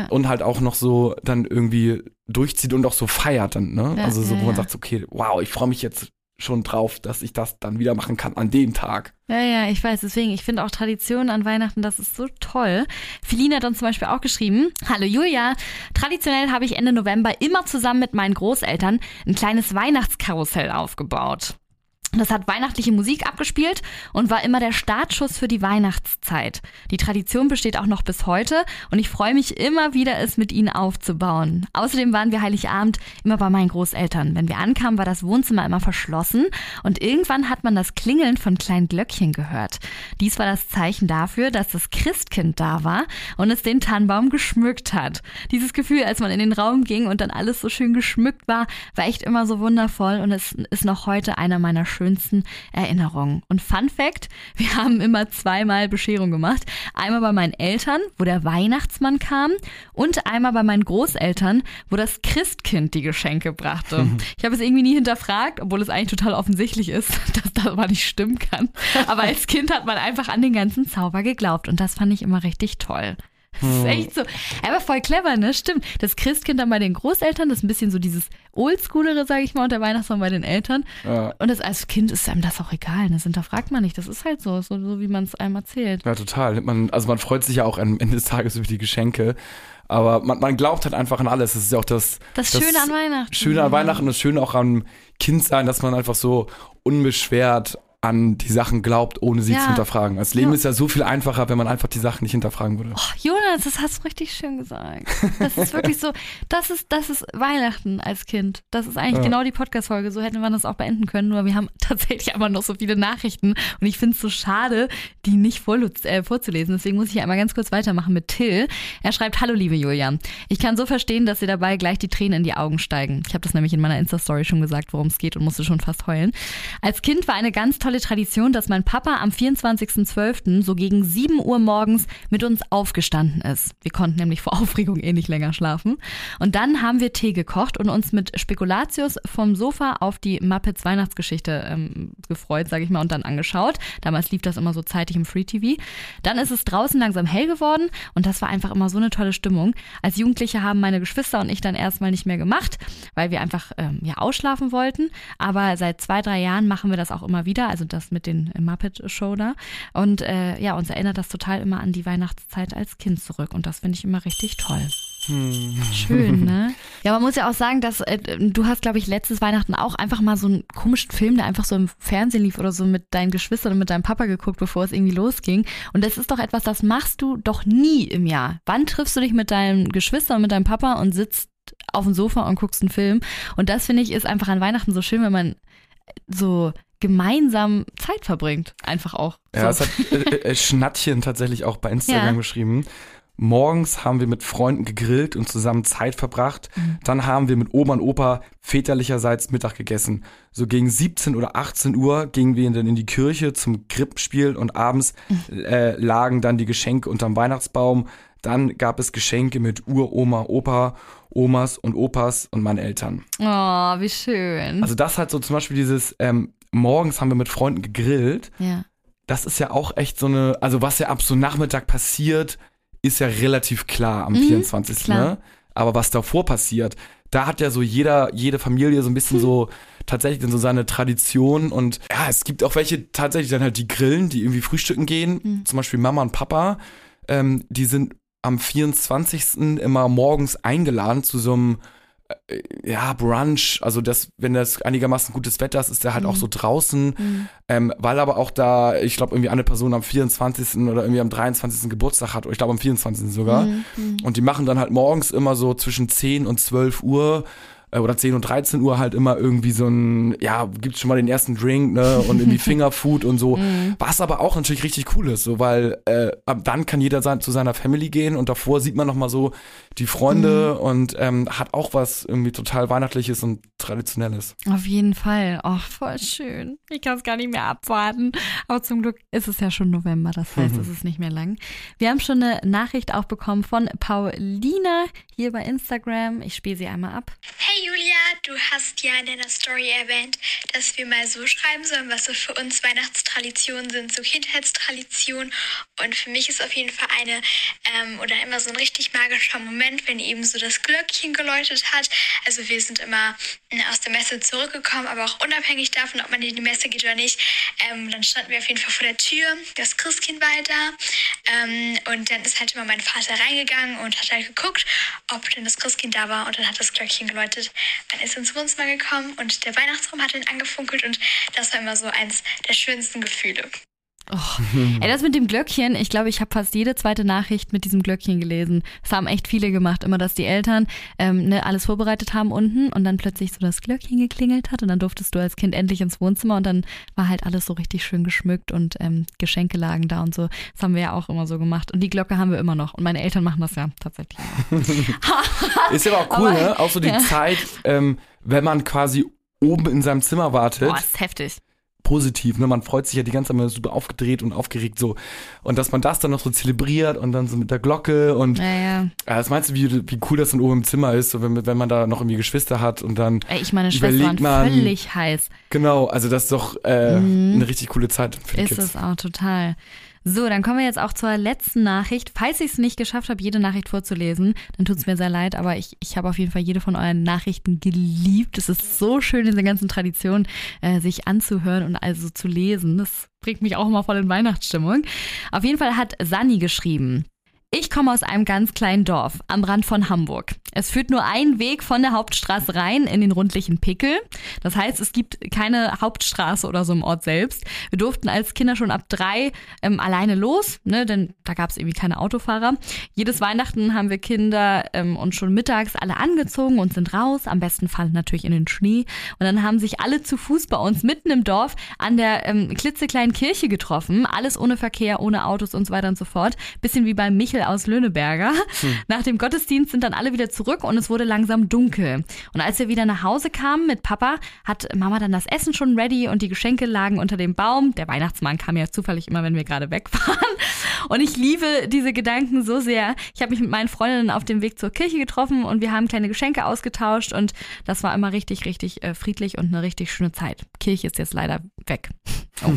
und halt auch noch so dann irgendwie durchzieht und auch so feiert dann, ne? Also so, wo man sagt, okay, wow, ich freue mich jetzt schon drauf, dass ich das dann wieder machen kann an dem Tag. Ja, ja, ich weiß. Deswegen, ich finde auch Traditionen an Weihnachten, das ist so toll. Feline hat uns zum Beispiel auch geschrieben. Hallo Julia. Traditionell habe ich Ende November immer zusammen mit meinen Großeltern ein kleines Weihnachtskarussell aufgebaut. Das hat weihnachtliche Musik abgespielt und war immer der Startschuss für die Weihnachtszeit. Die Tradition besteht auch noch bis heute und ich freue mich immer wieder, es mit ihnen aufzubauen. Außerdem waren wir Heiligabend immer bei meinen Großeltern. Wenn wir ankamen, war das Wohnzimmer immer verschlossen und irgendwann hat man das Klingeln von kleinen Glöckchen gehört. Dies war das Zeichen dafür, dass das Christkind da war und es den Tannenbaum geschmückt hat. Dieses Gefühl, als man in den Raum ging und dann alles so schön geschmückt war, war echt immer so wundervoll und es ist noch heute einer meiner schönsten Erinnerungen. Und Fun Fact, wir haben immer zweimal Bescherung gemacht. Einmal bei meinen Eltern, wo der Weihnachtsmann kam und einmal bei meinen Großeltern, wo das Christkind die Geschenke brachte. Ich habe es irgendwie nie hinterfragt, obwohl es eigentlich total offensichtlich ist, dass das aber nicht stimmen kann. Aber als Kind hat man einfach an den ganzen Zauber geglaubt und das fand ich immer richtig toll. Das ist echt so. Aber voll clever, ne? Stimmt. Das Christkind dann bei den Großeltern, das ist ein bisschen so dieses Oldschoolere, sage ich mal, und der Weihnachtsmann bei den Eltern. Ja. Und das als Kind ist einem das auch egal. ne? Das hinterfragt man nicht. Das ist halt so, so, so wie man es einem erzählt. Ja, total. Man, also man freut sich ja auch am Ende des Tages über die Geschenke. Aber man, man glaubt halt einfach an alles. Das ist ja auch das, Das Schöne an Weihnachten. Schöne an Weihnachten und das Schöne auch am Kindsein, dass man einfach so unbeschwert an die Sachen glaubt, ohne sie Ja. zu hinterfragen. Das Leben Ja. ist ja so viel einfacher, wenn man einfach die Sachen nicht hinterfragen würde. Oh, Jonas, das hast du richtig schön gesagt. Das ist wirklich so, das ist, das ist Weihnachten als Kind. Das ist eigentlich Ja. genau die Podcast-Folge. So hätte man das auch beenden können. Nur wir haben tatsächlich aber noch so viele Nachrichten und ich finde es so schade, die nicht vorlutz- äh, vorzulesen. Deswegen muss ich hier einmal ganz kurz weitermachen mit Till. Er schreibt, hallo liebe Julia. Ich kann so verstehen, dass dir dabei gleich die Tränen in die Augen steigen. Ich habe das nämlich in meiner Insta-Story schon gesagt, worum es geht und musste schon fast heulen. Als Kind war eine ganz tolle Tradition, dass mein Papa am 24.12. so gegen 7 Uhr morgens mit uns aufgestanden ist. Wir konnten nämlich vor Aufregung eh nicht länger schlafen. Und dann haben wir Tee gekocht und uns mit Spekulatius vom Sofa auf die Muppets Weihnachtsgeschichte ähm, gefreut, sage ich mal, und dann angeschaut. Damals lief das immer so zeitig im Free TV. Dann ist es draußen langsam hell geworden und das war einfach immer so eine tolle Stimmung. Als Jugendliche haben meine Geschwister und ich dann erstmal nicht mehr gemacht, weil wir einfach ähm, ja ausschlafen wollten. Aber seit zwei, drei Jahren machen wir das auch immer wieder, also das mit den Muppet Show da. Und äh, ja, uns erinnert das total immer an die Weihnachtszeit als Kind zurück und das finde ich immer richtig toll. Schön, ne? Ja, man muss ja auch sagen, dass äh, du hast, glaube ich, letztes Weihnachten auch einfach mal so einen komischen Film, der einfach so im Fernsehen lief oder so mit deinen Geschwistern und mit deinem Papa geguckt, bevor es irgendwie losging. Und das ist doch etwas, das machst du doch nie im Jahr. Wann triffst du dich mit deinen Geschwistern und mit deinem Papa und sitzt auf dem Sofa und guckst einen Film? Und das finde ich ist einfach an Weihnachten so schön, wenn man so gemeinsam Zeit verbringt. Einfach auch. Ja, so. es hat äh, äh, Schnattchen tatsächlich auch bei Instagram Ja. geschrieben. Morgens haben wir mit Freunden gegrillt und zusammen Zeit verbracht. Mhm. Dann haben wir mit Oma und Opa väterlicherseits Mittag gegessen. So gegen 17 oder 18 Uhr gingen wir dann in die Kirche zum Krippenspiel und abends Mhm. äh, lagen dann die Geschenke unterm Weihnachtsbaum. Dann gab es Geschenke mit Uroma, Opa, Omas und Opas und meinen Eltern. Oh, wie schön. Also das hat so zum Beispiel dieses, ähm, morgens haben wir mit Freunden gegrillt ja. das ist ja auch echt so eine, also was ja ab so Nachmittag passiert, ist ja relativ klar am Mhm, 24. klar. Ne? Aber was davor passiert, da hat ja so jeder, jede Familie so ein bisschen so tatsächlich dann so seine Tradition und ja, es gibt auch welche tatsächlich dann halt die Grillen, die irgendwie frühstücken gehen, Mhm. zum Beispiel Mama und Papa, ähm, die sind am 24. immer morgens eingeladen zu so einem ja, Brunch, also das, wenn das einigermaßen gutes Wetter ist, ist der halt auch so draußen, Mhm. ähm, weil aber auch da, ich glaube, irgendwie eine Person am 24. oder irgendwie am 23. Geburtstag hat, oder ich glaube am 24. sogar. Mhm. Und die machen dann halt morgens immer so zwischen 10 und 12 Uhr äh, oder 10 und 13 Uhr halt immer irgendwie so ein, ja, gibt's schon mal den ersten Drink, ne, und irgendwie Fingerfood und so. Was aber auch natürlich richtig cool ist, so, weil äh, ab dann kann jeder sein, zu seiner Family gehen und davor sieht man nochmal so die Freunde und ähm, hat auch was irgendwie total Weihnachtliches und Traditionelles. Auf jeden Fall. Oh, voll schön. Ich kann es gar nicht mehr abwarten. Aber zum Glück ist es ja schon November, das heißt, es ist nicht mehr lang. Wir haben schon eine Nachricht auch bekommen von Paulina hier bei Instagram. Ich spiele sie einmal ab. Hey Julia, du hast ja in deiner Story erwähnt, dass wir mal so schreiben sollen, was so für uns Weihnachtstraditionen sind, so Kindheitstraditionen. Und für mich ist auf jeden Fall eine ähm, oder immer so ein richtig magischer Moment, wenn eben so das Glöckchen geläutet hat. Also wir sind immer äh, aus der Messe zurückgekommen, aber auch unabhängig davon, ob man in die Messe geht oder nicht. Ähm, dann standen wir auf jeden Fall vor der Tür. Das Christkind war halt da. Ähm, und dann ist halt immer mein Vater reingegangen und hat halt geguckt, ob denn das Christkind da war. Und dann hat das Glöckchen geläutet. man ist ins Wohnzimmer gekommen und der Weihnachtsraum hat dann angefunkelt und das war immer so eins der schönsten Gefühle. Oh. Ey, das mit dem Glöckchen, ich glaube, ich habe fast jede zweite Nachricht mit diesem Glöckchen gelesen. Das haben echt viele gemacht. Immer, dass die Eltern ähm, ne, alles vorbereitet haben unten und dann plötzlich so das Glöckchen geklingelt hat und dann durftest du als Kind endlich ins Wohnzimmer und dann war halt alles so richtig schön geschmückt und ähm, Geschenke lagen da und so. Das haben wir ja auch immer so gemacht. Und die Glocke haben wir immer noch. Und meine Eltern machen das ja tatsächlich. Ist ja aber auch cool, Aber- ne? Auch so die ja. Zeit, ähm, wenn man quasi oben in seinem Zimmer wartet. Boah, ist heftig. Positiv, ne? Man freut sich ja die ganze Zeit super aufgedreht und aufgeregt so. Und dass man das dann noch so zelebriert und dann so mit der Glocke und Ja, ja. was meinst du, wie, wie cool das dann oben im Zimmer ist, so wenn, wenn man da noch irgendwie Geschwister hat und dann, Ey, ich meine Schwester Überlegt waren man- völlig heiß. genau, also das ist doch äh, Mhm. eine richtig coole Zeit für die Ist Kids. es auch total. So, dann kommen wir jetzt auch zur letzten Nachricht. Falls ich es nicht geschafft habe, jede Nachricht vorzulesen, dann tut es mir sehr leid, aber ich, ich habe auf jeden Fall jede von euren Nachrichten geliebt. Es ist so schön, diese ganzen Traditionen äh, sich anzuhören und also zu lesen. Das bringt mich auch immer voll in Weihnachtsstimmung. Auf jeden Fall hat Sani geschrieben. Ich komme aus einem ganz kleinen Dorf am Rand von Hamburg. Es führt nur ein Weg von der Hauptstraße rein in den rundlichen Pickel. Das heißt, es gibt keine Hauptstraße oder so im Ort selbst. Wir durften als Kinder schon ab drei ähm, alleine los, ne, denn da gab es irgendwie keine Autofahrer. Jedes Weihnachten haben wir Kinder ähm, uns schon mittags alle angezogen und sind raus, am besten Fall natürlich in den Schnee. Und dann haben sich alle zu Fuß bei uns mitten im Dorf an der ähm, klitzekleinen Kirche getroffen. Alles ohne Verkehr, ohne Autos und so weiter und so fort. Bisschen wie bei Michel aus Löhneberger. Nach dem Gottesdienst sind dann alle wieder zurück und es wurde langsam dunkel. Und als wir wieder nach Hause kamen mit Papa, hat Mama dann das Essen schon ready und die Geschenke lagen unter dem Baum. Der Weihnachtsmann kam ja zufällig immer, wenn wir gerade weg waren. Und ich liebe diese Gedanken so sehr. Ich habe mich mit meinen Freundinnen auf dem Weg zur Kirche getroffen und wir haben kleine Geschenke ausgetauscht und das war immer richtig, richtig äh, friedlich und eine richtig schöne Zeit. Kirche ist jetzt leider weg. Oh.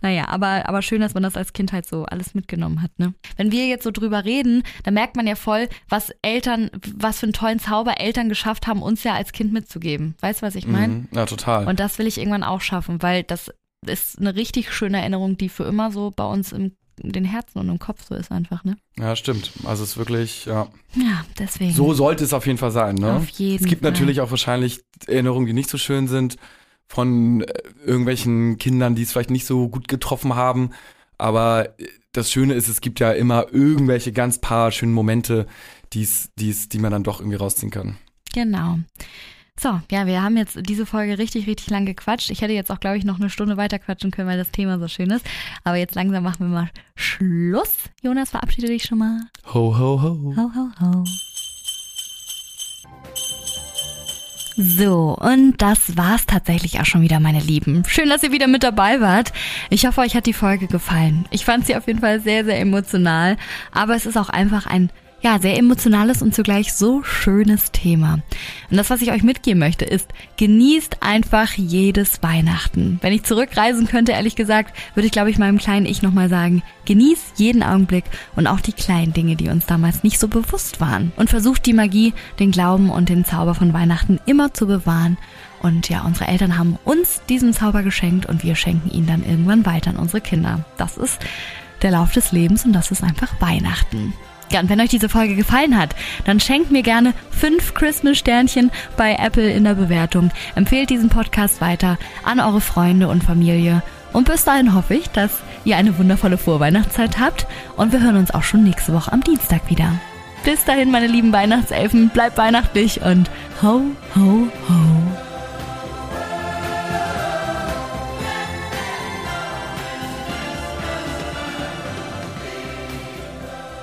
naja, aber, aber schön, dass man das als Kind halt so alles mitgenommen hat. Ne? Wenn wir jetzt so drüber reden, dann merkt man ja voll, was Eltern, was für einen tollen Zauber Eltern geschafft haben, uns ja als Kind mitzugeben. Weißt du, was ich meine? Mhm. Ja, total. Und das will ich irgendwann auch schaffen, weil das ist eine richtig schöne Erinnerung, die für immer so bei uns im in den Herzen und im Kopf so ist einfach, ne? ja, stimmt. Also es ist wirklich, ja. Ja, deswegen. So sollte es auf jeden Fall sein, ne? Auf jeden Es gibt Fall. natürlich auch wahrscheinlich Erinnerungen, die nicht so schön sind von äh, irgendwelchen Kindern, die es vielleicht nicht so gut getroffen haben. Aber äh, das Schöne ist, es gibt ja immer irgendwelche ganz paar schönen Momente, die's, die's, die man dann doch irgendwie rausziehen kann. Genau. So, ja, wir haben jetzt diese Folge richtig, richtig lang gequatscht. Ich hätte jetzt auch, glaube ich, noch eine Stunde weiter quatschen können, weil das Thema so schön ist. Aber jetzt langsam machen wir mal Schluss. Jonas, verabschiede dich schon mal. Ho, ho, ho. Ho, ho, ho. So, und das war's tatsächlich auch schon wieder, meine Lieben. Schön, dass ihr wieder mit dabei wart. Ich hoffe, euch hat die Folge gefallen. Ich fand sie auf jeden Fall sehr, sehr emotional, aber es ist auch einfach ein ja, sehr emotionales und zugleich so schönes Thema. Und das, was ich euch mitgeben möchte, ist, genießt einfach jedes Weihnachten. Wenn ich zurückreisen könnte, ehrlich gesagt, würde ich, glaube ich, meinem kleinen Ich nochmal sagen, genieß jeden Augenblick und auch die kleinen Dinge, die uns damals nicht so bewusst waren. Und versucht die Magie, den Glauben und den Zauber von Weihnachten immer zu bewahren. Und ja, unsere Eltern haben uns diesen Zauber geschenkt und wir schenken ihn dann irgendwann weiter an unsere Kinder. Das ist der Lauf des Lebens und das ist einfach Weihnachten. Ja, und wenn euch diese Folge gefallen hat, dann schenkt mir gerne fünf Christmas-Sternchen bei Apple in der Bewertung. Empfehlt diesen Podcast weiter an eure Freunde und Familie. Und bis dahin hoffe ich, dass ihr eine wundervolle Vorweihnachtszeit habt und wir hören uns auch schon nächste Woche am Dienstag wieder. Bis dahin, meine lieben Weihnachtselfen, bleibt weihnachtlich und ho, ho, ho.